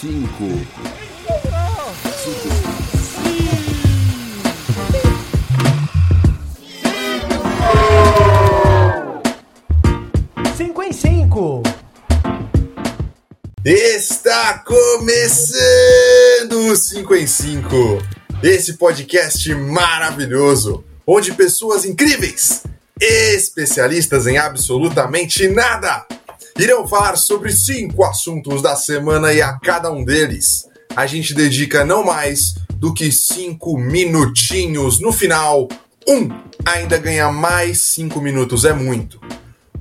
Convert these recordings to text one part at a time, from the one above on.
cinco, Cinco em cinco. Está começando o 5 em 5, esse podcast maravilhoso, onde pessoas incríveis, especialistas em absolutamente nada, irão falar sobre cinco assuntos da semana e a cada um deles a gente dedica não mais do que cinco minutinhos. No final, um ainda ganha mais cinco minutos, é muito.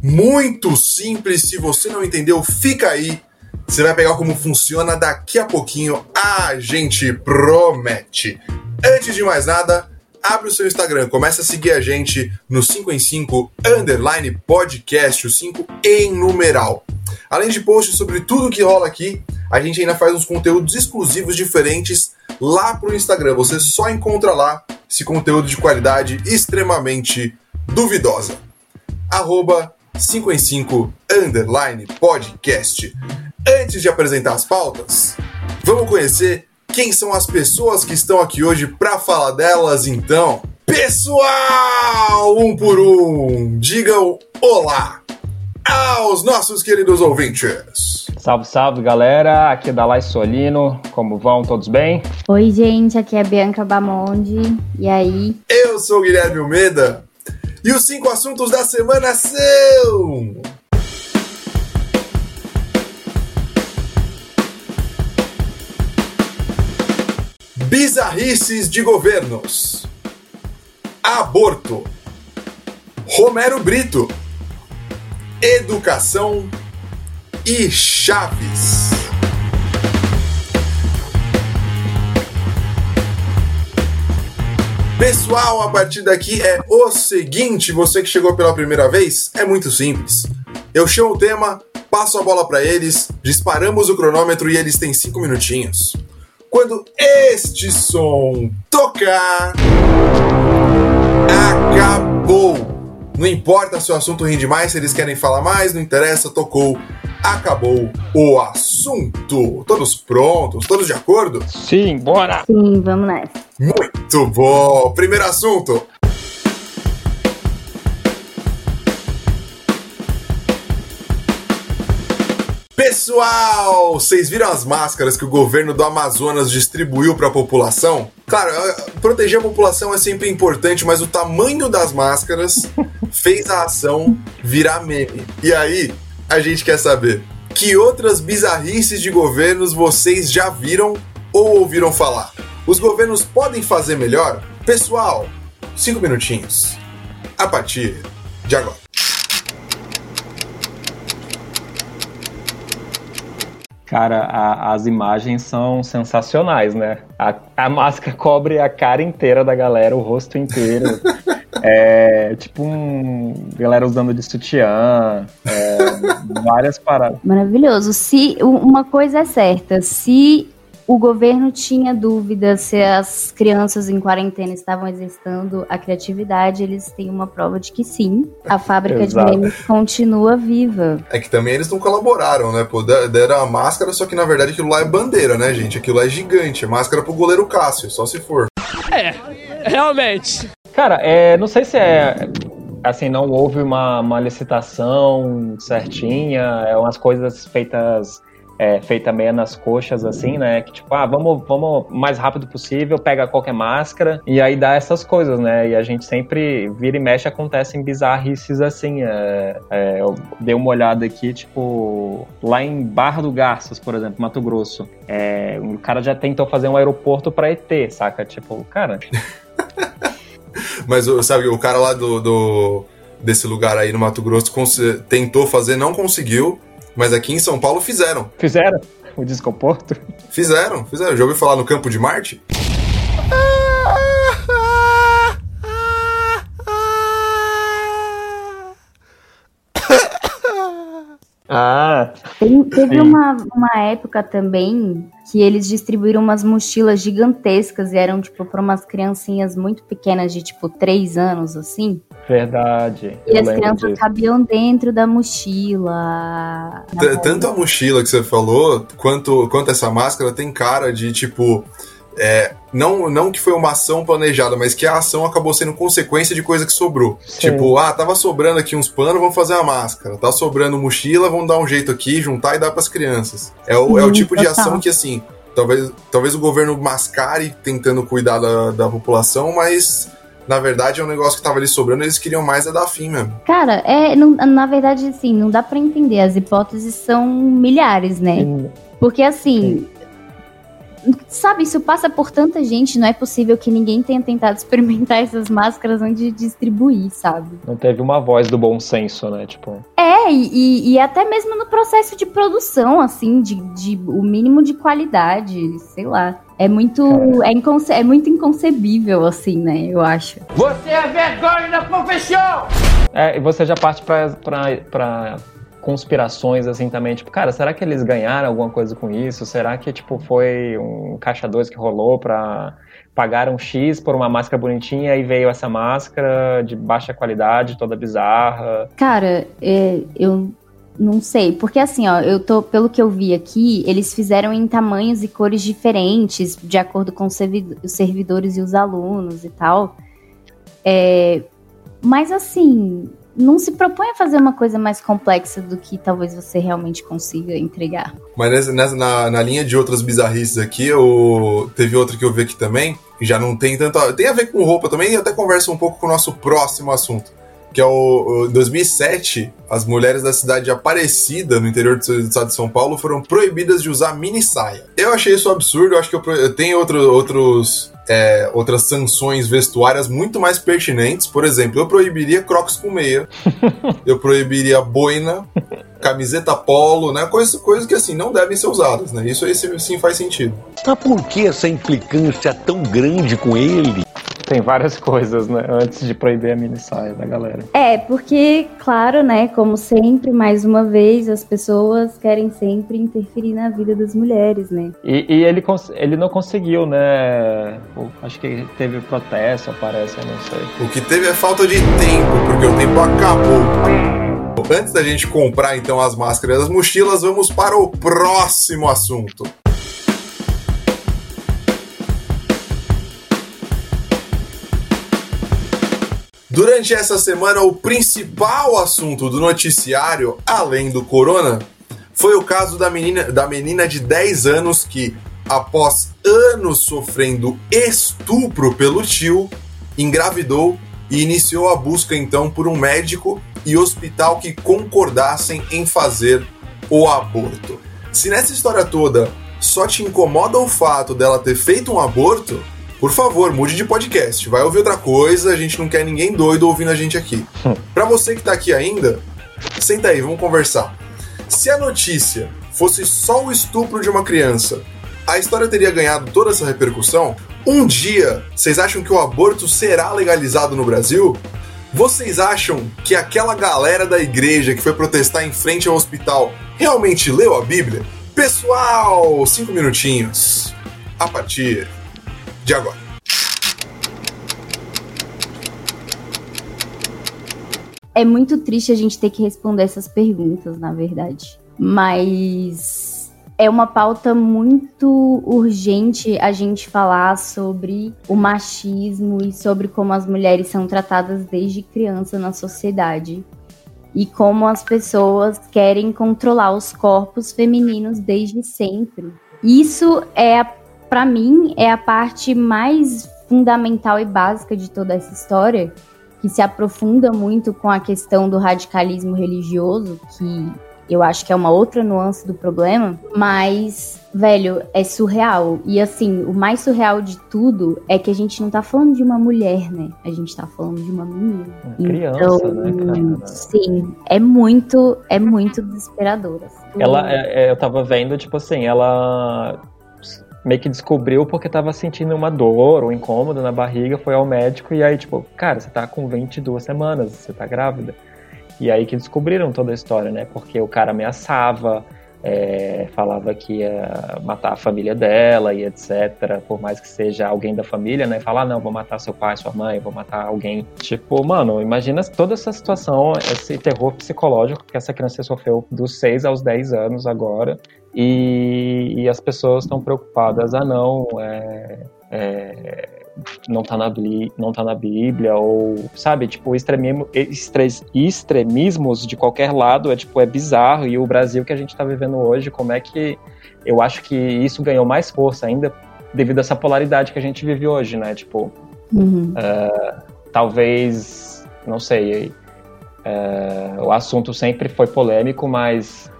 Muito simples, se você não entendeu, fica aí você vai pegar como funciona daqui a pouquinho, a gente promete. Antes de mais nada, abre o seu Instagram, começa a seguir a gente no 5 em 5 underline podcast, o 5 em numeral. Além de posts sobre tudo que rola aqui, a gente ainda faz uns conteúdos exclusivos diferentes lá pro Instagram. Você só encontra lá esse conteúdo de qualidade extremamente duvidosa. Arroba 5 em 5 underline podcast. Antes de apresentar as pautas, vamos conhecer quem são as pessoas que estão aqui hoje para falar delas, então. Pessoal, um por um, digam olá aos nossos queridos ouvintes. Salve, salve galera, aqui é Dalai Solino, como vão? Todos bem? Oi, gente, aqui é Bianca Bamonde. E aí? Eu sou o Guilherme Almeida e os cinco assuntos da semana são. Bizarrices de governos. Aborto. Romero Brito. Educação e Chaves. Pessoal, a partir daqui é o seguinte: você que chegou pela primeira vez, é muito simples. Eu chamo o tema, passo a bola para eles, disparamos o cronômetro e eles têm cinco minutinhos. Quando este som tocar, acabou. Não importa se o assunto rende mais, se eles querem falar mais, não interessa, tocou. Acabou o assunto. Todos prontos? Todos de acordo? Sim, bora! Sim, vamos nessa. Muito bom! Primeiro assunto. Pessoal, vocês viram as máscaras que o governo do Amazonas distribuiu para a população? Claro, proteger a população é sempre importante, mas o tamanho das máscaras fez a ação virar meme. E aí, a gente quer saber que outras bizarrices de governos vocês já viram ou ouviram falar? Os governos podem fazer melhor? Pessoal, cinco minutinhos. A partir de agora. Cara, a- as imagens são sensacionais, né? A, a máscara cobre a cara inteira da galera, o rosto inteiro. É tipo um. Galera usando de sutiã, é, várias paradas. Maravilhoso. Se uma coisa é certa, se o governo tinha dúvidas se as crianças em quarentena estavam exercitando a criatividade, eles têm uma prova de que sim. A fábrica de memes continua viva. É que também eles não colaboraram, né? Pô, de- deram a máscara, só que na verdade aquilo lá é bandeira, né, gente? Aquilo lá é gigante. É máscara pro goleiro Cássio, só se for. Realmente. Cara, é, não sei se é. Assim, não houve uma, uma licitação certinha, é umas coisas feitas. É, feita meio nas coxas, assim, né? Que tipo, ah, vamos, vamos mais rápido possível, pega qualquer máscara e aí dá essas coisas, né? E a gente sempre vira e mexe, acontecem bizarrices assim. É, é, eu dei uma olhada aqui, tipo, lá em Barra do Garças, por exemplo, Mato Grosso. É, o cara já tentou fazer um aeroporto pra ET, saca? Tipo, cara, Mas sabe, o cara lá do, do- desse lugar aí no Mato Grosso tentou fazer, não conseguiu. Mas aqui em São Paulo fizeram. fizeram o descomporto? Fizeram, fizeram. Já ouviu falar no Campo de Marte? Ah! Tem, teve uma, uma época também que eles distribuíram umas mochilas gigantescas e eram, tipo, para umas criancinhas muito pequenas, de, tipo, 3 anos, assim. Verdade. E as crianças disso. cabiam dentro da mochila. Tanto a mochila que você falou, quanto, quanto essa máscara tem cara de, tipo, é, não, não que foi uma ação planejada, mas que a ação acabou sendo consequência de coisa que sobrou. Sim. Tipo, ah, tava sobrando aqui uns panos, vamos fazer uma máscara. Tá sobrando mochila, vamos dar um jeito aqui, juntar e dar pras crianças. É o, é o tipo de ação que, assim, talvez, talvez o governo mascare tentando cuidar da, da população, mas na verdade é um negócio que tava ali sobrando, eles queriam mais é dar fim mesmo. Cara, é, não, na verdade, assim, não dá para entender. As hipóteses são milhares, né? Porque assim, sabe, isso passa por tanta gente, não é possível que ninguém tenha tentado experimentar essas máscaras antes de distribuir, sabe? Não teve uma voz do bom senso, né? Tipo. É, e, e até mesmo no processo de produção, assim, de, de o mínimo de qualidade, sei lá. É muito, é, inconce é muito inconcebível, assim, né? Eu acho. Você é vergonha da profissão! É, e você já parte pra, pra, pra conspirações assim também, tipo, cara, será que eles ganharam alguma coisa com isso? Será que tipo foi um caixa 2 que rolou para pagar um X por uma máscara bonitinha e veio essa máscara de baixa qualidade, toda bizarra? Cara, é, eu não sei, porque assim, ó, eu tô, pelo que eu vi aqui, eles fizeram em tamanhos e cores diferentes, de acordo com os servidores e os alunos e tal. É, mas assim, não se propõe a fazer uma coisa mais complexa do que talvez você realmente consiga entregar. Mas nessa, na, na, linha de outras bizarrices aqui, eu, teve outra que eu vi aqui também, que já não tem tanto. Tem a ver com roupa também, e até conversa um pouco com o nosso próximo assunto. Que é o, o 2007, as mulheres da cidade de Aparecida, no interior do estado de São Paulo, foram proibidas de usar mini saia. Eu achei isso absurdo, eu acho que eu, eu tenho outro, outros é, outras sanções vestuárias muito mais pertinentes. Por exemplo, eu proibiria crocs com meia, eu proibiria boina, camiseta polo, né? Coisas coisa que assim não devem ser usadas, né? Isso aí sim faz sentido. Mas por que essa implicância tão grande com ele? Tem várias coisas, né? Antes de proibir a mini saia da galera. É, porque, claro, né? Como sempre, mais uma vez, as pessoas querem sempre interferir na vida das mulheres, né? E, e ele, ele não conseguiu, né? Acho que teve protesto, parece, eu não sei. O que teve é falta de tempo, porque o tempo acabou. Antes da gente comprar então as máscaras e as mochilas, vamos para o próximo assunto. Durante essa semana, o principal assunto do noticiário, além do corona, foi o caso da menina, da menina de 10 anos que, após anos sofrendo estupro pelo tio, engravidou e iniciou a busca então por um médico e hospital que concordassem em fazer o aborto. Se nessa história toda só te incomoda o fato dela ter feito um aborto, por favor, mude de podcast. Vai ouvir outra coisa, a gente não quer ninguém doido ouvindo a gente aqui. Para você que tá aqui ainda, senta aí, vamos conversar. Se a notícia fosse só o estupro de uma criança, a história teria ganhado toda essa repercussão? Um dia, vocês acham que o aborto será legalizado no Brasil? Vocês acham que aquela galera da igreja que foi protestar em frente ao hospital realmente leu a Bíblia? Pessoal, cinco minutinhos. A partir de agora. É muito triste a gente ter que responder essas perguntas, na verdade. Mas é uma pauta muito urgente a gente falar sobre o machismo e sobre como as mulheres são tratadas desde criança na sociedade. E como as pessoas querem controlar os corpos femininos desde sempre. Isso é a para mim, é a parte mais fundamental e básica de toda essa história, que se aprofunda muito com a questão do radicalismo religioso, que eu acho que é uma outra nuance do problema, mas, velho, é surreal. E assim, o mais surreal de tudo é que a gente não tá falando de uma mulher, né? A gente tá falando de uma menina. Uma criança, então, né, Sim, é muito, é muito desesperador. Assim. Ela, é, é, eu tava vendo, tipo assim, ela meio que descobriu porque tava sentindo uma dor ou um incômodo na barriga, foi ao médico e aí, tipo, cara, você tá com 22 semanas, você tá grávida. E aí que descobriram toda a história, né? Porque o cara ameaçava, é, falava que ia matar a família dela e etc. Por mais que seja alguém da família, né? Falar, ah, não, vou matar seu pai, sua mãe, vou matar alguém. Tipo, mano, imagina toda essa situação, esse terror psicológico que essa criança sofreu dos 6 aos 10 anos agora. E, e as pessoas estão preocupadas, ah, não, é, é, não tá na, não tá na Bíblia, ou, sabe, tipo, extremismo, extremismos de qualquer lado é, tipo, é bizarro, e o Brasil que a gente tá vivendo hoje, como é que eu acho que isso ganhou mais força ainda devido a essa polaridade que a gente vive hoje, né, tipo, uhum. uh, talvez, não sei, uh, o assunto sempre foi polêmico, mas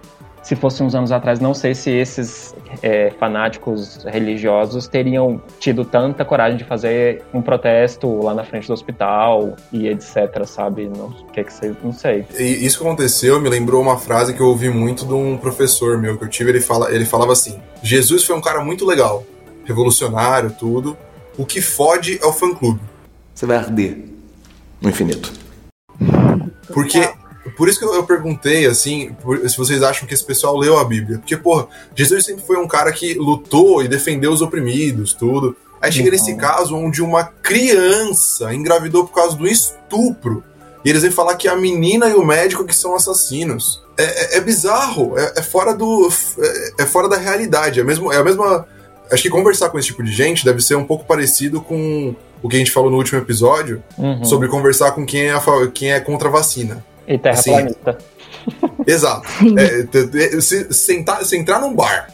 se fosse uns anos atrás, não sei se esses é, fanáticos religiosos teriam tido tanta coragem de fazer um protesto lá na frente do hospital e etc, sabe? Não, que é que você, não sei. E isso que aconteceu me lembrou uma frase que eu ouvi muito de um professor meu que eu tive. Ele, fala, ele falava assim: Jesus foi um cara muito legal, revolucionário, tudo. O que fode é o fã-clube. Você vai arder no infinito. Porque por isso que eu perguntei, assim, se vocês acham que esse pessoal leu a Bíblia. Porque, porra, Jesus sempre foi um cara que lutou e defendeu os oprimidos, tudo. Aí chega uhum. nesse caso onde uma criança engravidou por causa do estupro. E eles vêm falar que a menina e o médico que são assassinos. É, é, é bizarro, é, é, fora do. É, é, fora da realidade. É, mesmo, é a mesma. Acho que conversar com esse tipo de gente deve ser um pouco parecido com o que a gente falou no último episódio uhum. sobre conversar com quem é, quem é contra a vacina. E terraplanista. Assim, exato. É, se, se, entrar, se entrar num bar,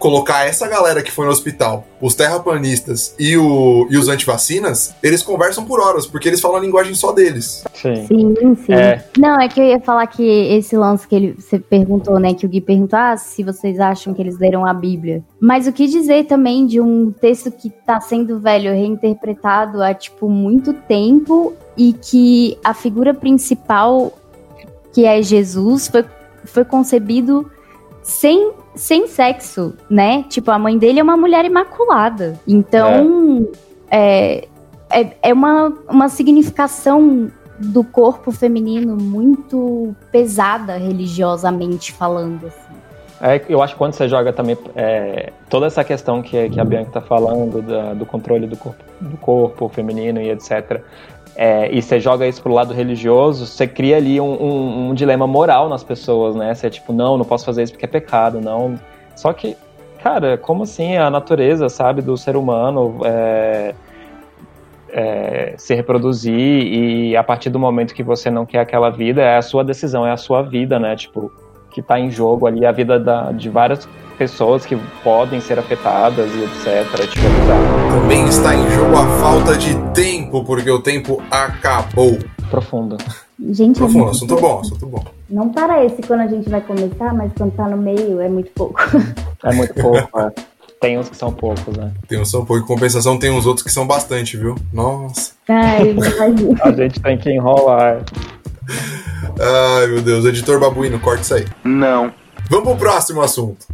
colocar essa galera que foi no hospital, os terraplanistas e, o, e os antivacinas, eles conversam por horas, porque eles falam a linguagem só deles. Sim, sim. sim. É. Não, é que eu ia falar que esse lance que ele, você perguntou, né, que o Gui perguntou, ah, se vocês acham que eles leram a Bíblia. Mas o que dizer também de um texto que tá sendo, velho, reinterpretado há, tipo, muito tempo e que a figura principal que é Jesus, foi, foi concebido sem, sem sexo, né? Tipo, a mãe dele é uma mulher imaculada. Então, é, é, é, é uma, uma significação do corpo feminino muito pesada religiosamente falando. Assim. É, eu acho que quando você joga também é, toda essa questão que, que a Bianca está falando da, do controle do corpo, do corpo feminino e etc é, e você joga isso pro lado religioso, você cria ali um, um, um, dilema moral nas pessoas, né? Você é tipo, não, não posso fazer isso porque é pecado, não. Só que, cara, como assim a natureza, sabe, do ser humano é, é, se reproduzir e a partir do momento que você não quer aquela vida, é a sua decisão, é a sua vida, né? Tipo, que tá em jogo ali, a vida da, de várias pessoas que podem ser afetadas e etc. Tipo, Também está em jogo a falta de tempo, porque o tempo acabou. Profundo. Gente, Profundo, é assunto bom, assunto bom. Não parece quando a gente vai começar, mas quando tá no meio é muito pouco. É muito pouco, é. Tem uns que são poucos, né? Tem uns que são poucos. Em compensação, tem uns outros que são bastante, viu? Nossa. Ai, a gente tem que enrolar. Ai, meu Deus. Editor Babuíno, corta isso aí. Não. Vamos pro próximo assunto.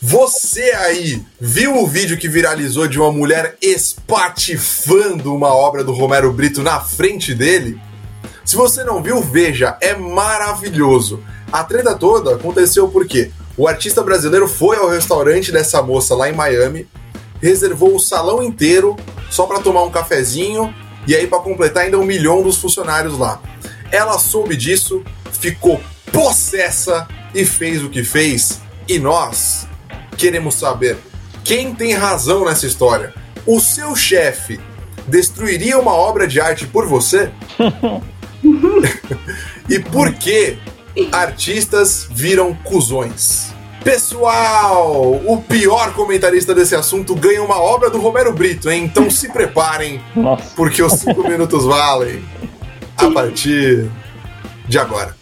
Você aí viu o vídeo que viralizou de uma mulher espatifando uma obra do Romero Brito na frente dele? Se você não viu, veja, é maravilhoso. A treta toda aconteceu porque o artista brasileiro foi ao restaurante dessa moça lá em Miami, reservou o salão inteiro só para tomar um cafezinho e aí para completar ainda um milhão dos funcionários lá. Ela soube disso, ficou possessa e fez o que fez. E nós, queremos saber quem tem razão nessa história. O seu chefe destruiria uma obra de arte por você? e por que artistas viram cuzões? Pessoal, o pior comentarista desse assunto ganha uma obra do Romero Brito, hein? Então se preparem, Nossa. porque os 5 minutos valem a partir de agora.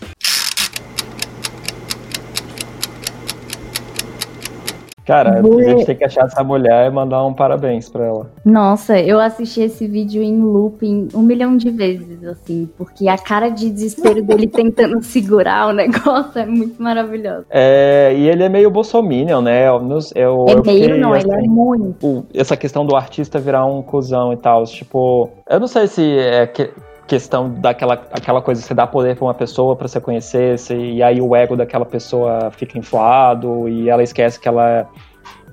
Cara, a gente tem que achar essa mulher e mandar um parabéns pra ela. Nossa, eu assisti esse vídeo em looping um milhão de vezes, assim, porque a cara de desespero dele tentando segurar o negócio é muito maravilhosa. É, e ele é meio bolsominion, né? Eu, eu, É meio, fiquei, não, ele é assim, muito. essa questão do artista virar um cuzão e tal, tipo, eu não sei se é que- questão daquela aquela coisa, você dá poder pra uma pessoa pra você conhecer, se- e aí o ego daquela pessoa fica inflado e ela esquece que ela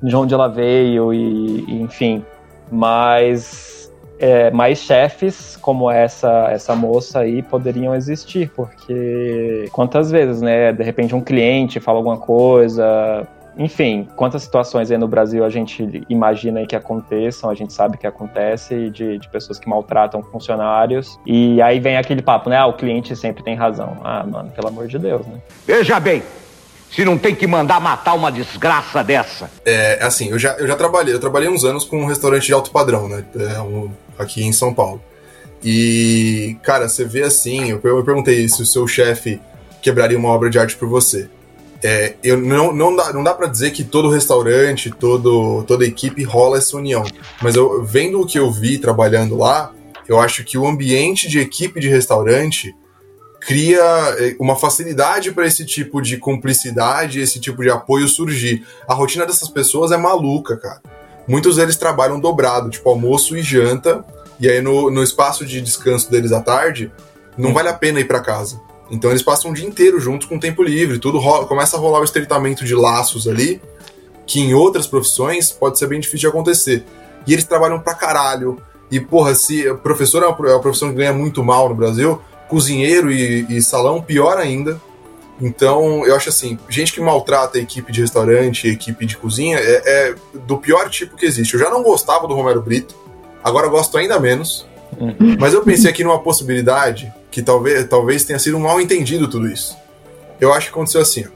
de onde ela veio e, e, enfim, mas é, mais chefes como essa essa moça aí poderiam existir, porque quantas vezes, né, de repente um cliente fala alguma coisa, enfim, quantas situações aí no Brasil a gente imagina aí que aconteçam, a gente sabe que acontece, de, de pessoas que maltratam funcionários, e aí vem aquele papo, né, ah, o cliente sempre tem razão. Ah, mano, pelo amor de Deus, né? Veja bem, se não tem que mandar matar uma desgraça dessa. É, assim, eu já, eu já trabalhei, eu trabalhei uns anos com um restaurante de alto padrão, né? é, um- aqui em São Paulo. E, cara, você vê assim, eu, eu perguntei se o seu chefe quebraria uma obra de arte por você. É, eu não, não dá, não dá para dizer que todo restaurante, todo, toda equipe rola essa união. Mas eu vendo o que eu vi trabalhando lá, eu acho que o ambiente de equipe de restaurante cria eh, uma facilidade para esse tipo de cumplicidade, esse tipo de apoio surgir. A rotina dessas pessoas é maluca, cara. Muitos deles trabalham dobrado, tipo almoço e janta, e aí no, no espaço de descanso deles à tarde, não vale a pena ir para casa. Então eles passam o dia inteiro juntos com tempo livre, tudo começa a rolar o estreitamento de laços ali, que em outras profissões pode ser bem difícil de acontecer. E eles trabalham pra caralho. E, porra, se professor é é uma profissão que ganha muito mal no Brasil, cozinheiro e, e salão, pior ainda. Então, eu acho assim, gente que maltrata a equipe de restaurante, equipe de cozinha, é, é do pior tipo que existe. Eu já não gostava do Romero Brito, agora gosto ainda menos. Mas eu pensei aqui numa possibilidade que talvez, talvez tenha sido um mal entendido tudo isso. Eu acho que aconteceu assim, ó.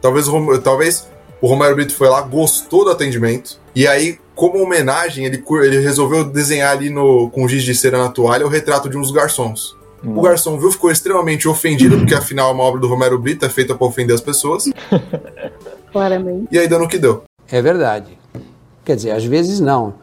Talvez o, talvez o Romero Brito foi lá, gostou do atendimento, e aí, como homenagem, ele, ele resolveu desenhar ali no, com giz de cera na toalha o retrato de um dos garçons. O garçom viu, ficou extremamente ofendido, porque afinal é uma obra do Romero Brito, é feita pra ofender as pessoas, Claramente. e aí deu no que deu. É verdade. Quer dizer, às vezes não.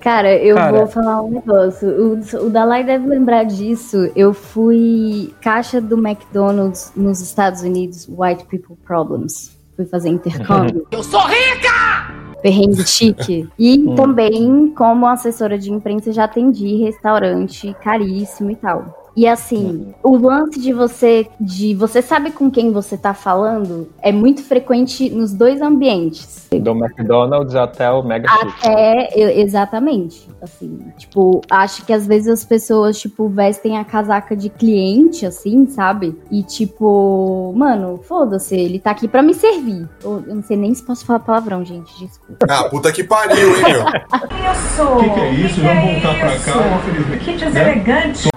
Cara, eu Cara. vou falar um negócio. O, o Dalai deve lembrar disso. Eu fui caixa do McDonald's nos Estados Unidos, White People Problems. Fui fazer intercâmbio. Eu sou rica! perrengue chique. E também, como assessora de imprensa, já atendi restaurante caríssimo e tal. E assim, o lance de você, de você sabe com quem você tá falando, é muito frequente nos dois ambientes. Do McDonald's até o Mega. Até, e- exatamente, assim, tipo, acho que às vezes as pessoas, tipo, vestem a casaca de cliente, assim, sabe? E tipo, mano, foda-se, ele tá aqui pra me servir. Eu eu não sei nem se posso falar palavrão, gente, desculpa. Ah, puta que pariu, hein, meu? Isso! O que, é isso? Vamos voltar pra cá, infelizmente. Que deselegante!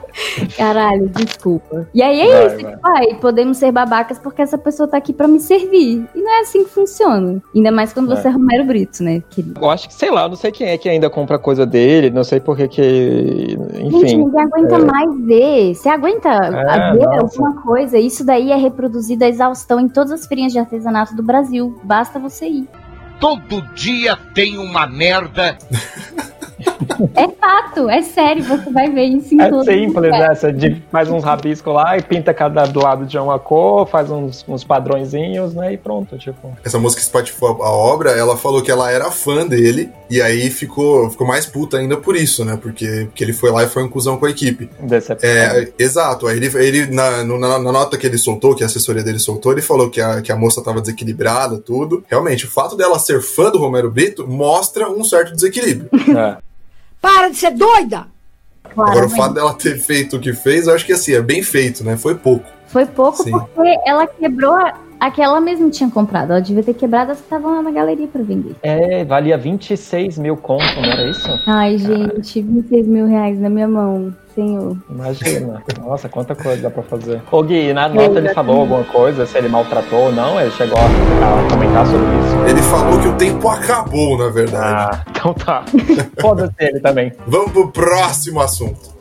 Caralho, desculpa. E aí é Vai, isso, vai. tipo, ai, podemos ser babacas porque essa pessoa tá aqui pra me servir. E não é assim que funciona. Ainda mais quando É. você é Romero Brito, né, querido? Eu acho que, sei lá, eu não sei quem é que ainda compra coisa dele, não sei por que que. Gente, Enfim. ninguém aguenta mais ver. Você aguenta a ver nossa. alguma coisa? Isso daí é reproduzido a exaustão em todas as feirinhas de artesanato do Brasil. Basta você ir. Todo dia tem uma merda. É fato, é sério, você vai ver isso em É todos simples, né? Você de- faz uns rabiscos lá e pinta cada lado de uma cor, faz uns, uns padrõezinhos, né? E pronto, tipo. Essa música que espatifou a obra, ela falou que ela era fã dele, e aí ficou, ficou mais puta ainda por isso, né? Porque, porque ele foi lá e foi um cuzão com a equipe. Decepção. É, exato. Aí ele, ele na, na, na nota que ele soltou, que a assessoria dele soltou, ele falou que a, que a moça tava desequilibrada, tudo. Realmente, o fato dela ser fã do Romero Brito mostra um certo desequilíbrio. É. Para de ser doida! Agora, o Claramente. fato dela ter feito o que fez, eu acho que assim, é bem feito, né? Foi pouco. Foi pouco Sim. porque ela quebrou a, a que ela mesma tinha comprado. Ela devia ter quebrado as que estavam lá na galeria pra vender. É, valia 26 mil conto, não era isso? Ai, gente, 26 mil reais na minha mão, senhor. Imagina. Nossa, quanta coisa dá pra fazer. Ô Gui, na nota ele falou alguma coisa, se ele maltratou ou não? Ele chegou a, a comentar sobre isso? Ele falou que o tempo acabou, na verdade. Ah, então tá. Foda-se ele também. Vamos pro próximo assunto.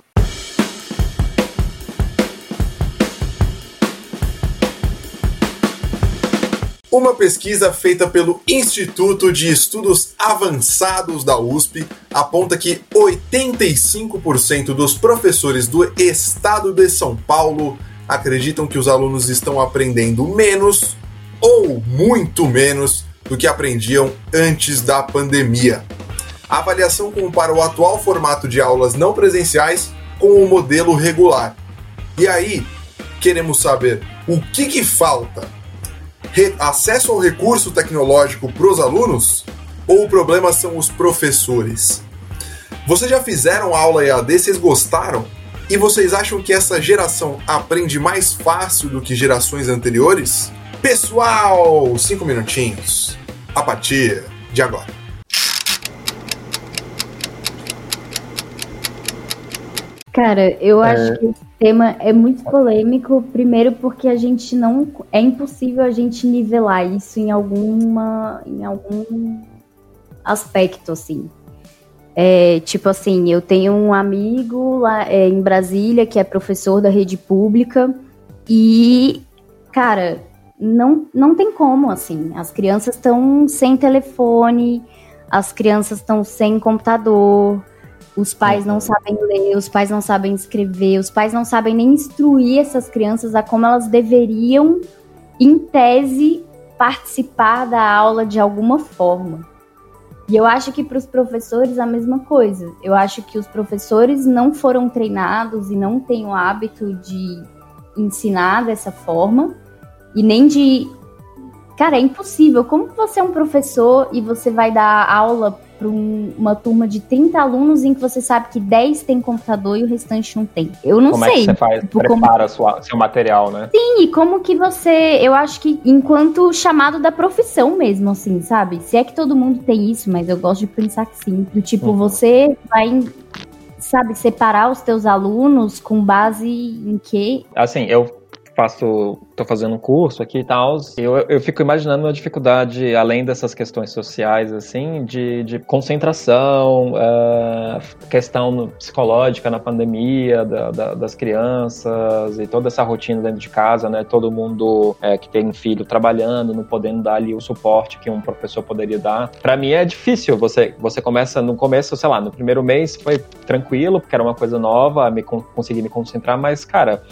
Uma pesquisa feita pelo Instituto de Estudos Avançados da USP aponta que 85% dos professores do estado de São Paulo acreditam que os alunos estão aprendendo menos ou muito menos do que aprendiam antes da pandemia. A avaliação compara o atual formato de aulas não presenciais com o modelo regular. E aí, queremos saber o que, que falta acesso ao recurso tecnológico para os alunos? Ou o problema são os professores? Vocês já fizeram aula EAD? Vocês gostaram? E vocês acham que essa geração aprende mais fácil do que gerações anteriores? Pessoal, cinco minutinhos. A partir de agora. Cara, eu é... acho que esse tema é muito polêmico, primeiro porque a gente não é impossível a gente nivelar isso em alguma em algum aspecto assim. É, tipo assim, eu tenho um amigo lá é, em Brasília que é professor da rede pública e, cara, não, não tem como, assim. As crianças estão sem telefone, as crianças estão sem computador, os pais não sabem ler, os pais não sabem escrever, os pais não sabem nem instruir essas crianças a como elas deveriam, em tese, participar da aula de alguma forma. E eu acho que para os professores a mesma coisa. Eu acho que os professores não foram treinados e não têm o hábito de ensinar dessa forma e nem de. Cara, é impossível. Como você é um professor e você vai dar aula para um, uma turma de 30 alunos em que você sabe que 10 tem computador e o restante não tem. Eu não como sei. Como é que você faz? Tipo, prepara como... sua, seu material, né? Sim, e como que você. Eu acho que enquanto chamado da profissão mesmo, assim, sabe? Se é que todo mundo tem isso, mas eu gosto de pensar que sim. Do tipo, uhum. você vai sabe, separar os teus alunos com base em quê? Assim, eu faço, tô fazendo um curso aqui e tal, eu, eu fico imaginando uma dificuldade, além dessas questões sociais, assim, de, de concentração, uh, questão psicológica na pandemia da, da, das crianças e toda essa rotina dentro de casa, né? Todo mundo é, que tem filho trabalhando, não podendo dar ali o suporte que um professor poderia dar. Para mim é difícil, você, você começa no começo, sei lá, no primeiro mês foi tranquilo, porque era uma coisa nova, me, consegui me concentrar, mas, cara,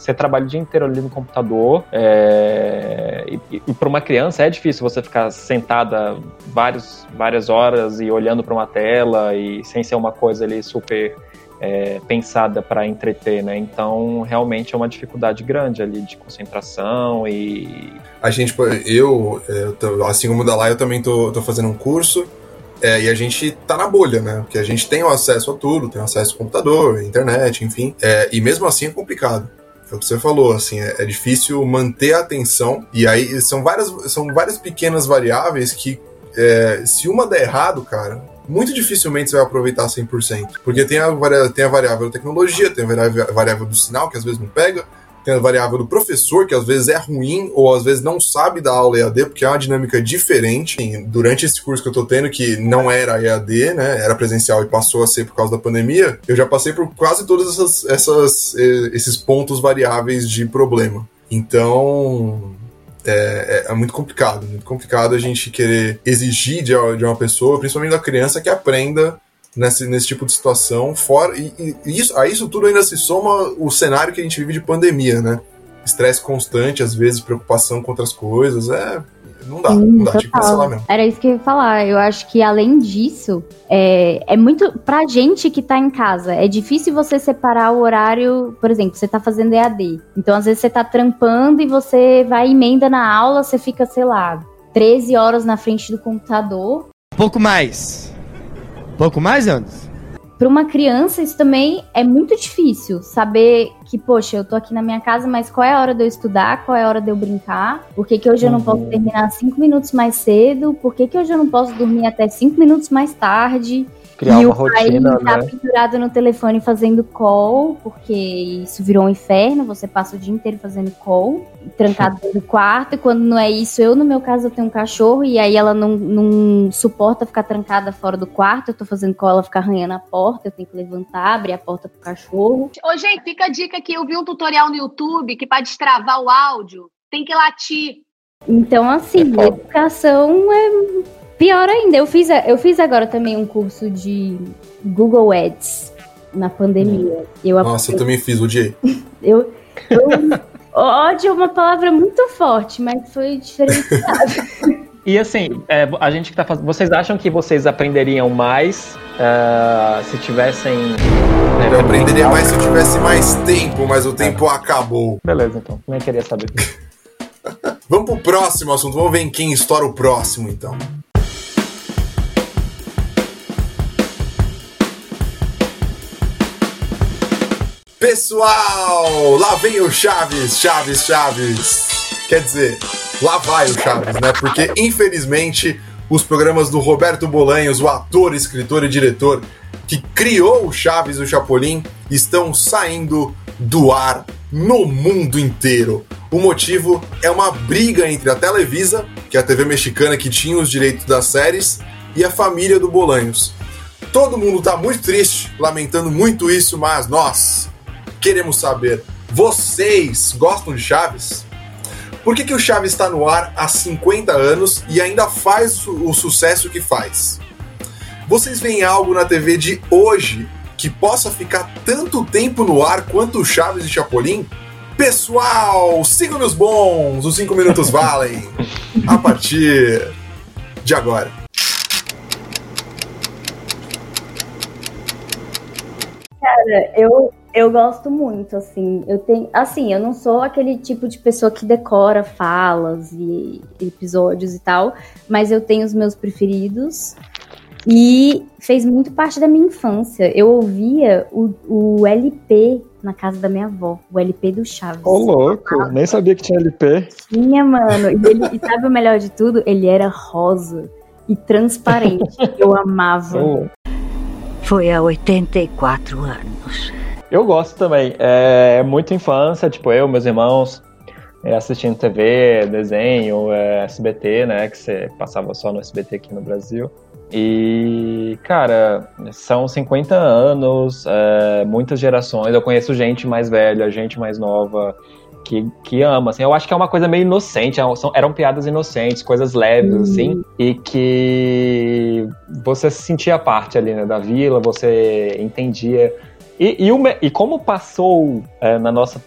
você trabalha o dia inteiro ali no computador. É... E, e para uma criança é difícil você ficar sentada vários, várias horas e olhando para uma tela e sem ser uma coisa ali super é, pensada para entreter, né? Então, realmente é uma dificuldade grande ali de concentração e. A gente, eu, eu assim como o Dalai, eu também tô, tô fazendo um curso é, e a gente tá na bolha, né? Porque a gente tem o acesso a tudo, tem acesso ao computador, internet, enfim. É, e mesmo assim é complicado. É o que você falou, assim, é, é, difícil manter a atenção. E aí são várias, são várias pequenas variáveis que, é, se uma der errado, cara, muito dificilmente você vai aproveitar 100%. Porque tem a, tem a variável da tecnologia, tem a variável do sinal, que às vezes não pega, tem a variável do professor, que às vezes é ruim ou às vezes não sabe da aula EAD, porque é uma dinâmica diferente. Durante esse curso que eu tô tendo, que não era EAD, né, era presencial e passou a ser por causa da pandemia, eu já passei por quase todos essas, essas, eh, esses pontos variáveis de problema. Então, é, é, é, muito complicado, muito complicado a gente querer exigir de, de uma pessoa, principalmente da criança, que aprenda nesse, nesse tipo de situação. Fora, e, e, isso, a isso tudo ainda se soma o cenário que a gente vive de pandemia, né? Estresse constante, às vezes preocupação com outras coisas. É, não dá, Sim, não dá, tipo mesmo. Era isso que eu ia falar. Eu acho que além disso, é, é muito. Pra gente que tá em casa, é difícil você separar o horário. Por exemplo, você tá fazendo EAD. Então, às vezes, você tá trampando e você vai emenda na aula, você fica, sei lá, 13 horas na frente do computador. Pouco mais pouco mais, Anderson? Para uma criança, isso também é muito difícil. Saber que, poxa, eu tô aqui na minha casa, mas qual é a hora de eu estudar? Qual é a hora de eu brincar? Por que, que hoje eu não posso uhum. terminar cinco minutos mais cedo? Por que, que hoje eu não posso dormir até cinco minutos mais tarde? Criar e uma rotina, tá né? pendurado no telefone fazendo call, porque isso virou um inferno, você passa o dia inteiro fazendo call, trancado dentro do quarto, e quando não é isso, eu no meu caso eu tenho um cachorro, e aí ela não, não suporta ficar trancada fora do quarto, eu tô fazendo call, ela fica arranhando a porta, eu tenho que levantar, abrir a porta pro cachorro. Ô, gente, fica a dica que eu vi um tutorial no YouTube que para destravar o áudio, tem que latir Então, assim, É educação é pior ainda. Eu fiz, eu fiz agora também um curso de Google Ads na pandemia. Eu, Nossa, eu também fiz, odiei. eu, eu ódio é uma palavra muito forte, mas foi diferenciado. E assim, é, a gente que tá fazendo. Vocês acham que vocês aprenderiam mais é, se tivessem. né, Eu aprenderia mais se eu tivesse mais tempo, mas o tempo acabou. Beleza, então. Nem queria saber. Vamos pro próximo assunto. Vamos ver em quem estoura o próximo, então. Pessoal, lá vem o Chaves, Chaves, Chaves. Quer dizer, lá vai o Chaves, né? Porque infelizmente os programas do Roberto Bolanhos, o ator, escritor e diretor que criou o Chaves e o Chapolin, estão saindo do ar no mundo inteiro. O motivo é uma briga entre a Televisa, que é a TV mexicana que tinha os direitos das séries, e a família do Bolanhos. Todo mundo tá muito triste, lamentando muito isso, mas nós queremos saber: vocês gostam de Chaves? Por que, que o Chaves está no ar há 50 anos e ainda faz o sucesso que faz? Vocês veem algo na TV de hoje que possa ficar tanto tempo no ar quanto o Chaves e Chapolin? Pessoal, sigam meus bons, os 5 minutos valem. A partir de agora. Cara, eu, eu gosto muito, assim. Eu tenho. Assim, eu não sou aquele tipo de pessoa que decora falas e episódios e tal, mas eu tenho os meus preferidos. E fez muito parte da minha infância. Eu ouvia o, o LP na casa da minha avó, o LP do Chaves. Ô, louco, nem sabia que tinha LP. Tinha, mano. E, ele, e sabe o melhor de tudo? Ele era rosa e transparente. Eu amava. Foi há 84 anos. Eu gosto também. É muito infância, tipo, eu, meus irmãos, é, assistindo TV, desenho, é, SBT, né? Que você passava só no SBT aqui no Brasil. E, cara, são 50 anos, é, muitas gerações. Eu conheço gente mais velha, gente mais nova. Que, que ama, assim, eu acho que é uma coisa meio inocente, é- são- eram piadas inocentes, coisas leves, assim, e que você se sentia parte ali, né, da vila, você entendia e, e, o e como passou é, na nossa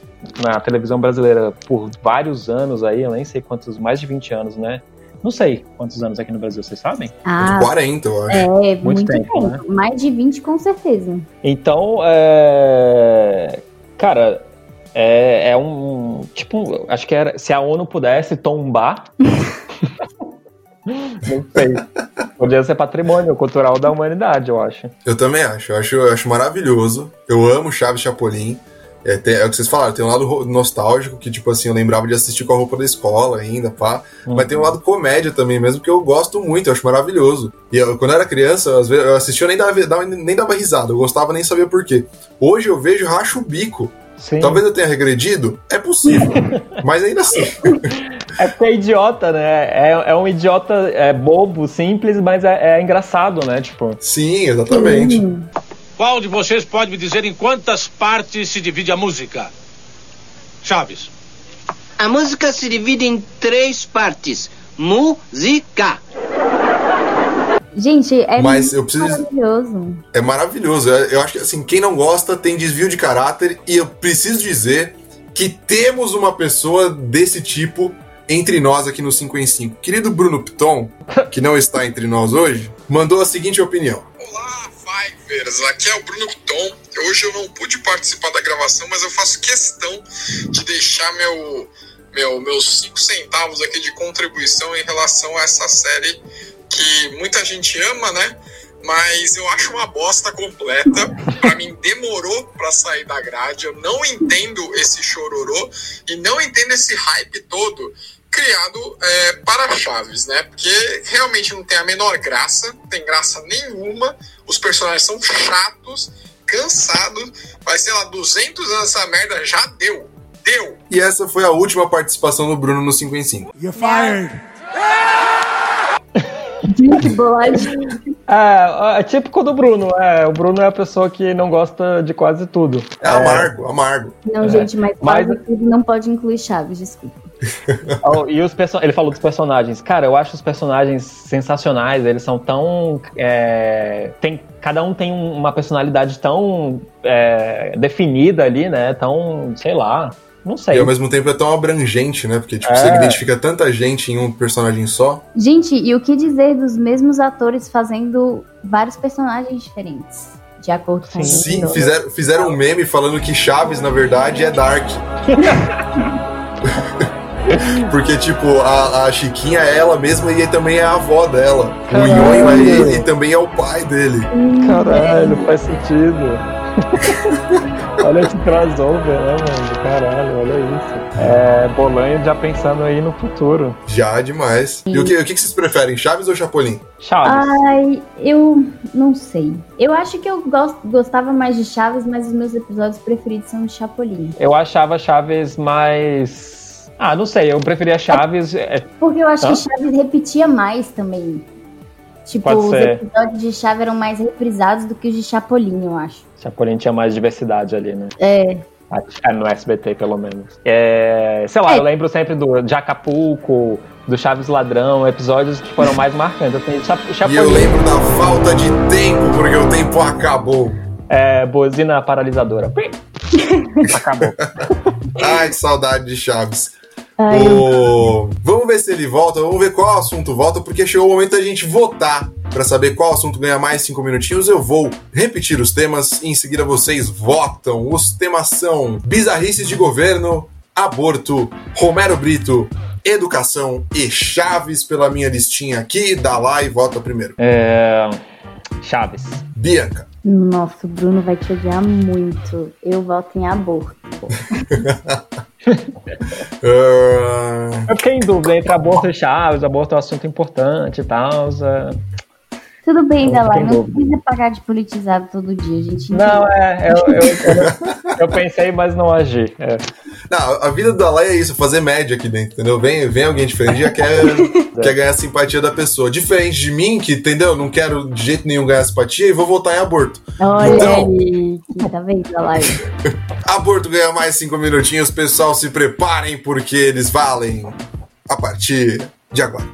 na televisão brasileira por vários anos aí, eu nem sei quantos, mais de 20 anos, né? Não sei quantos anos aqui no Brasil, vocês sabem? Ah, 40, eu acho. é, Muito muito, tempo, tempo. né? Mais de 20, com certeza. Então, é... cara, é, é um. Tipo, acho que era. Se a ONU pudesse tombar. Não sei. Podia ser patrimônio cultural da humanidade, eu acho. Eu também acho. Eu acho, eu acho maravilhoso. Eu amo Chaves Chapolin. É, tem- é o que vocês falaram, tem um lado nostálgico, que, tipo assim, eu lembrava de assistir com a roupa da escola ainda, pá. Mas tem um lado comédia também mesmo, que eu gosto muito, eu acho maravilhoso. E eu, quando eu era criança, às vezes eu assistia, eu nem dava, dava- nem dava risada, eu gostava, nem sabia por quê. Hoje eu vejo, racho o bico. Sim. Talvez eu tenha regredido, é possível. mas ainda assim. É porque é idiota, né? É, é um idiota é bobo, simples, mas é, é engraçado, né? Tipo. Sim, exatamente. Qual de vocês pode me dizer em quantas partes se divide a música? Chaves. A música se divide em três partes. Música. Gente, é Mas muito eu preciso- maravilhoso. É maravilhoso. Eu acho que assim, quem não gosta tem desvio de caráter e eu preciso dizer que temos uma pessoa desse tipo entre nós aqui no 5 em 5. Querido Bruno Piton, que não está entre nós hoje, mandou a seguinte opinião. Fivers, aqui é o Bruno Piton. Hoje eu não pude participar da gravação, mas eu faço questão de deixar meu, meu, meus cinco centavos aqui de contribuição em relação a essa série que muita gente ama, né? Mas eu acho uma bosta completa. Pra mim, demorou pra sair da grade. Eu não entendo esse chororô e não entendo esse hype todo criado é, para Chaves, né? Porque realmente não tem a menor graça, não tem graça nenhuma. Os personagens são chatos, cansados. Vai ser lá 200 anos essa merda já deu. Deu. E essa foi a última participação do Bruno no 5 em 5. You're fired. Gente, boladinho. É, é típico do Bruno. É, o Bruno é a pessoa que não gosta de quase tudo. É amargo, amargo. Não, É. gente, mas Mas- quase tudo não pode incluir Chaves, desculpa. Oh, e os perso- ele falou dos personagens. Cara, eu acho os personagens sensacionais. Eles são tão. é, tem, cada um tem um- uma personalidade tão é, definida ali, né? Tão, sei lá. Não sei. E ao mesmo tempo é tão abrangente, né? Porque tipo, você É. identifica tanta gente em um personagem só. Gente, e o que dizer dos mesmos atores fazendo vários personagens diferentes? De acordo com Sim, fizeram, fizeram um meme falando que Chaves, na verdade, é Dark. Porque, tipo, a, a Chiquinha é ela mesma e também é a avó dela. O Nhonho é ele e também é o pai dele. Caralho, faz sentido. olha esse crossover, né, mano? Caralho, olha isso. É, Bolanho já pensando aí no futuro. Já demais. E o que, o que vocês preferem, Chaves ou Chapolin? Chaves. Ai, eu não sei. Eu acho que eu gostava mais de Chaves, mas os meus episódios preferidos são de Chapolin. Eu achava Chaves mais. Ah, não sei, eu preferia Chaves. é, Porque eu acho Hã? que Chaves repetia mais também. Tipo, Pode os ser. episódios de Chaves eram mais reprisados do que os de Chapolin, eu acho. Chapolin tinha mais diversidade ali, né? É. É, no SBT, pelo menos. É, sei lá, É. eu lembro sempre do de Acapulco, do Chaves Ladrão, episódios que foram mais marcantes. Eu tenho Cha- E Chapolin, eu lembro da falta de tempo, porque o tempo acabou. é, buzina paralisadora. Acabou. Ai, que saudade de Chaves. Ai, O- Vamos ver se ele volta, vamos ver qual assunto volta, porque chegou o momento da gente votar Pra saber qual assunto ganha mais cinco minutinhos. Eu vou repetir os temas e em seguida vocês votam. Os temas são bizarrices de governo, aborto, Romero Brito, educação e Chaves pela minha listinha aqui. Dá lá e vota primeiro. É, Chaves. Bianca. Nossa, o Bruno vai te odiar muito. Eu voto em aborto. Ah, Eu fiquei em dúvida entre aborto e Chaves. Aborto é um assunto importante e tal. Tudo bem, Dalai, não precisa pagar de politizado todo dia, gente. Não, é. Eu, eu, eu, pensei, mas não agi. é. Não, a vida do Dalai é isso, fazer média aqui dentro, entendeu? Vem, vem alguém diferente e já quer, quer ganhar a simpatia da pessoa. Diferente de mim, que, entendeu? Não quero de jeito nenhum ganhar simpatia e vou votar em aborto. Olha Então- aí, tá vendo, Dalai? Aborto ganha mais cinco minutinhos, pessoal, se preparem porque eles valem a partir de agora.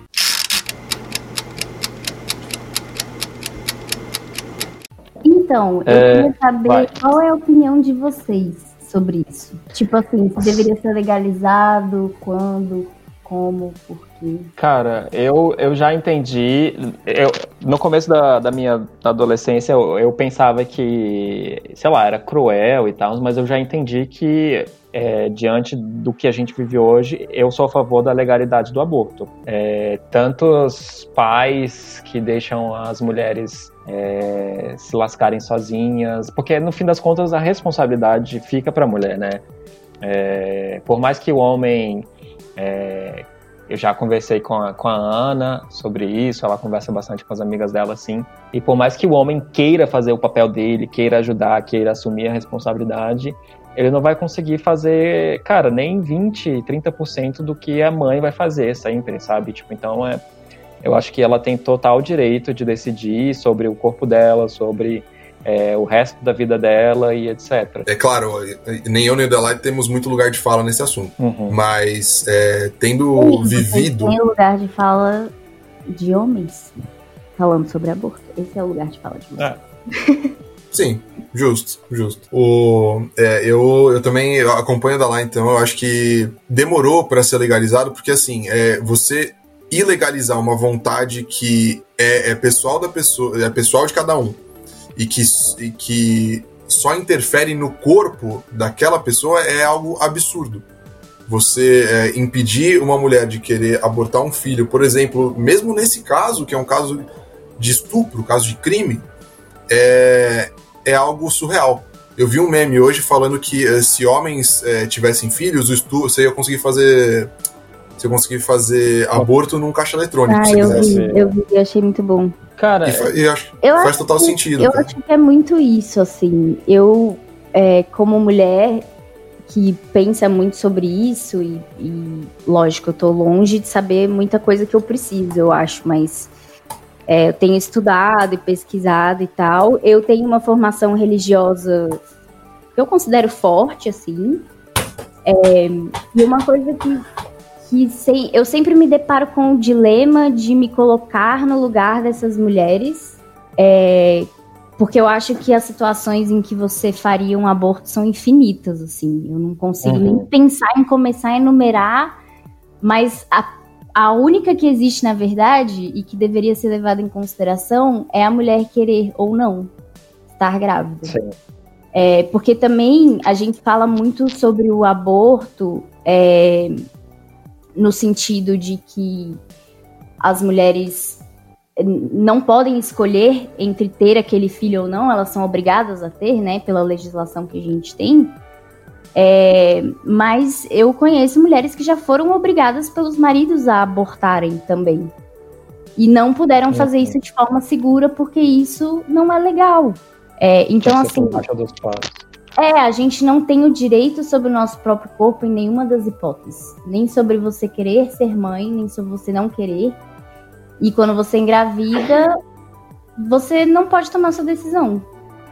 Então, eu É, queria saber vai. qual é a opinião de vocês sobre isso. Tipo assim, se deveria ser legalizado, quando, como, por quê? Cara, eu, eu já entendi. Eu, no começo da, da minha adolescência, eu, eu pensava que, sei lá, era cruel e tal, mas eu já entendi que, é, diante do que a gente vive hoje, eu sou a favor da legalidade do aborto. É, tantos pais que deixam as mulheres é, se lascarem sozinhas, porque no fim das contas a responsabilidade fica para a mulher, né? É, por mais que o homem é, eu já conversei com a, com a Ana sobre isso, ela conversa bastante com as amigas dela, assim. E por mais que o homem queira fazer o papel dele, queira ajudar, queira assumir a responsabilidade, ele não vai conseguir fazer, cara, nem 20, 30% do que a mãe vai fazer sempre, sabe? Tipo, então é. Eu acho que ela tem total direito de decidir sobre o corpo dela, sobre é, o resto da vida dela e etc. É claro, nem eu nem o Dalai temos muito lugar de fala nesse assunto. Uhum. Mas é, tendo Vocês vivido. têm lugar de fala de homens falando sobre aborto. Esse é o lugar de fala de vocês. Sim, justo, justo. O, é, eu, eu também acompanho da lá, então eu acho que demorou para ser legalizado, porque assim, é, você ilegalizar uma vontade que é, é pessoal da pessoa, é pessoal de cada um, e que, e que só interfere no corpo daquela pessoa é algo absurdo. Você é, impedir uma mulher de querer abortar um filho, por exemplo, mesmo nesse caso, que é um caso de estupro, caso de crime, é, é algo surreal. Eu vi um meme hoje falando que eh, se homens eh, tivessem filhos, o estu você ia conseguir fazer. Você ia conseguir fazer aborto num caixa eletrônico, Ah, se eu quisesse. vi, eu vi, eu achei muito bom. Cara, E, fa- e acho, Eu faz acho total que- sentido. Eu cara. acho que é muito isso, assim. Eu, é, como mulher que pensa muito sobre isso, e, e, lógico, eu tô longe de saber muita coisa que eu preciso, eu acho, mas é, eu tenho estudado e pesquisado e tal. Eu tenho uma formação religiosa que eu considero forte, assim. É, e uma coisa que que sem, eu sempre me deparo com o dilema de me colocar no lugar dessas mulheres. É, porque eu acho que as situações em que você faria um aborto são infinitas, assim. Eu não consigo Uhum. nem pensar em começar a enumerar, mas a, a única que existe, na verdade, e que deveria ser levada em consideração é a mulher querer ou não estar grávida. Sim. É, porque também a gente fala muito sobre o aborto é, no sentido de que as mulheres não podem escolher entre ter aquele filho ou não, elas são obrigadas a ter, né, pela legislação que a gente tem. É, mas eu conheço mulheres que já foram obrigadas pelos maridos a abortarem também. E não puderam fazer isso de forma segura porque isso não é legal. É, então, ser assim, é, a gente não tem o direito sobre o nosso próprio corpo em nenhuma das hipóteses. Nem sobre você querer ser mãe, nem sobre você não querer. E quando você engravida, você não pode tomar sua decisão.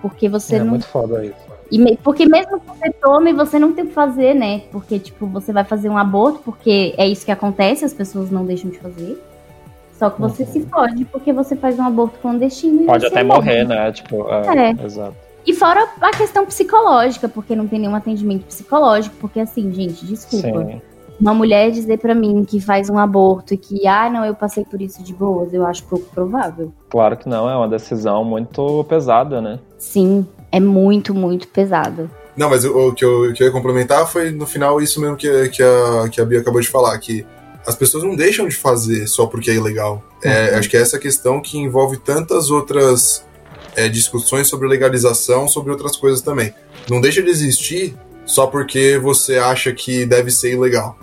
Porque você É não. muito foda isso. E Porque mesmo que você tome, você não tem o que fazer, né? Porque, tipo, você vai fazer um aborto, porque é isso que acontece, as pessoas não deixam de fazer. Só que você se fode porque você faz um aborto clandestino. Pode até morre. morrer, né? Tipo, é, É. exato. E fora a questão psicológica, porque não tem nenhum atendimento psicológico, porque assim, gente, desculpa. Sim. Uma mulher dizer pra mim que faz um aborto e que, ah, não, eu passei por isso de boas, eu acho pouco provável. Claro que não, é uma decisão muito pesada, né? Sim, é muito, muito pesada. Não, mas o, o que, eu, o que eu ia complementar foi no final isso mesmo que, que, a, que a Bia acabou de falar, que as pessoas não deixam de fazer só porque é ilegal. É, Uhum. Acho que é essa questão que envolve tantas outras é, discussões sobre legalização, sobre outras coisas também. Não deixa de existir só porque você acha que deve ser ilegal.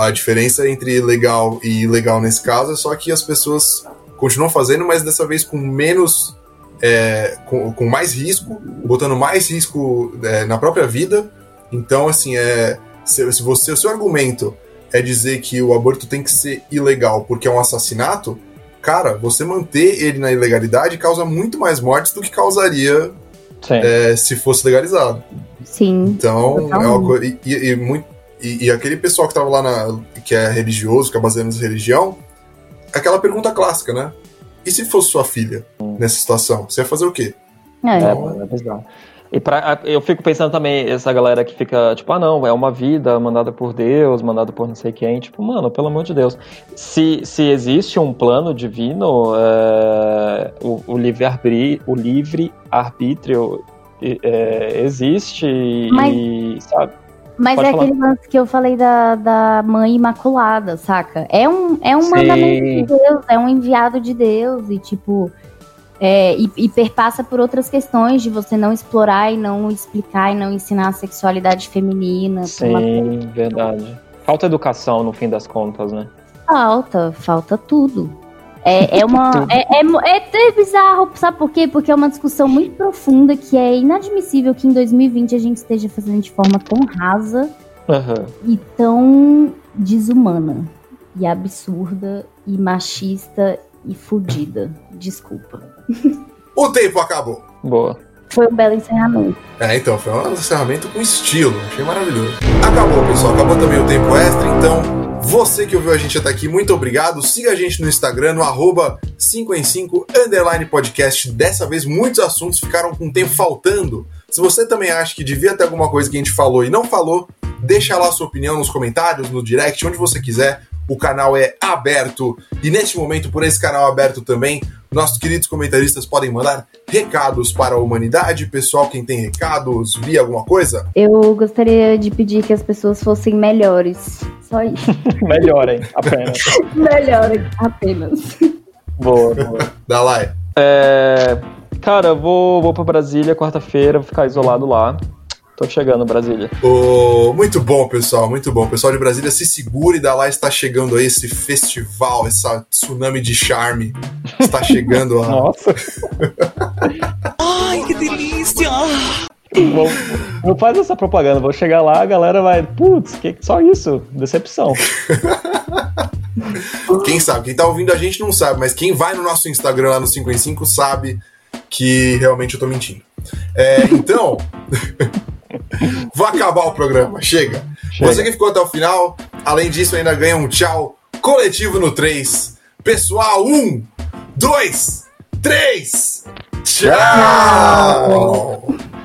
A diferença entre legal e ilegal nesse caso é só que as pessoas continuam fazendo, mas dessa vez com menos é, com, com mais risco, botando mais risco é, na própria vida. Então, assim, é, se, se você, o seu argumento é dizer que o aborto tem que ser ilegal porque é um assassinato, cara, você manter ele na ilegalidade causa muito mais mortes do que causaria é, se fosse legalizado. Sim. Então, é uma coisa. E, e- e muito- e- e aquele pessoal que tava lá na. que é religioso, que é baseado nessa religião, aquela pergunta clássica, né? E se fosse sua filha nessa situação? Você ia fazer o quê? É. É, mano, é bizarro. E pra, eu fico pensando também, essa galera que fica, tipo, ah não, é uma vida mandada por Deus, mandada por não sei quem, tipo, mano, pelo amor de Deus. Se, se existe um plano divino, é, o, o livre-arbítrio, o livre arbítrio é, existe e, sabe? Mas Pode é falar. aquele lance que eu falei da, da mãe imaculada, saca? É um, é um Sim. mandamento de Deus, é um enviado de Deus, e tipo. é, e, e perpassa por outras questões de você não explorar e não explicar e não ensinar a sexualidade feminina. Sim, verdade. Falta educação no fim das contas, né? Falta, falta tudo. É, é uma. É, é, mo- é até bizarro, sabe por quê? Porque é uma discussão muito profunda que é inadmissível que em 2020 a gente esteja fazendo de forma tão rasa Aham. e tão desumana e absurda e machista e fudida. Desculpa. O tempo acabou. Boa. Foi um belo encerramento. É, então, foi um encerramento com estilo. Achei maravilhoso. Acabou, pessoal. Acabou também o tempo extra. Então, você que ouviu a gente até aqui, muito obrigado. Siga a gente no Instagram, no arroba 5 em 5 underline podcast. Dessa vez, muitos assuntos ficaram com tempo faltando. Se você também acha que devia ter alguma coisa que a gente falou e não falou, deixa lá sua opinião nos comentários, no direct, onde você quiser. O canal é aberto. E neste momento, por esse canal aberto também, nossos queridos comentaristas podem mandar recados para a humanidade. Pessoal, quem tem recados, via alguma coisa? Eu gostaria de pedir que as pessoas fossem melhores. Só isso. Melhorem, apenas. melhores, apenas. Boa, boa. Dá lá. É, cara, eu vou, vou pra Brasília quarta-feira, vou ficar isolado lá. Tô chegando, Brasília. Ô, muito bom, pessoal, muito bom. Pessoal de Brasília, se segure, da lá está chegando aí esse festival, essa tsunami de charme. Está chegando a. Nossa! Ai, que delícia! Vou, não faz essa propaganda, vou chegar lá, a galera vai, putz, que, só isso, decepção. Quem sabe? Quem tá ouvindo a gente não sabe, mas quem vai no nosso Instagram lá no 5 em 5 sabe que realmente eu tô mentindo. É, então, vou acabar o programa, chega. Chega. Você que ficou até o final, Além disso, ainda ganha um tchau coletivo no 3. Pessoal, um, dois, três, tchau!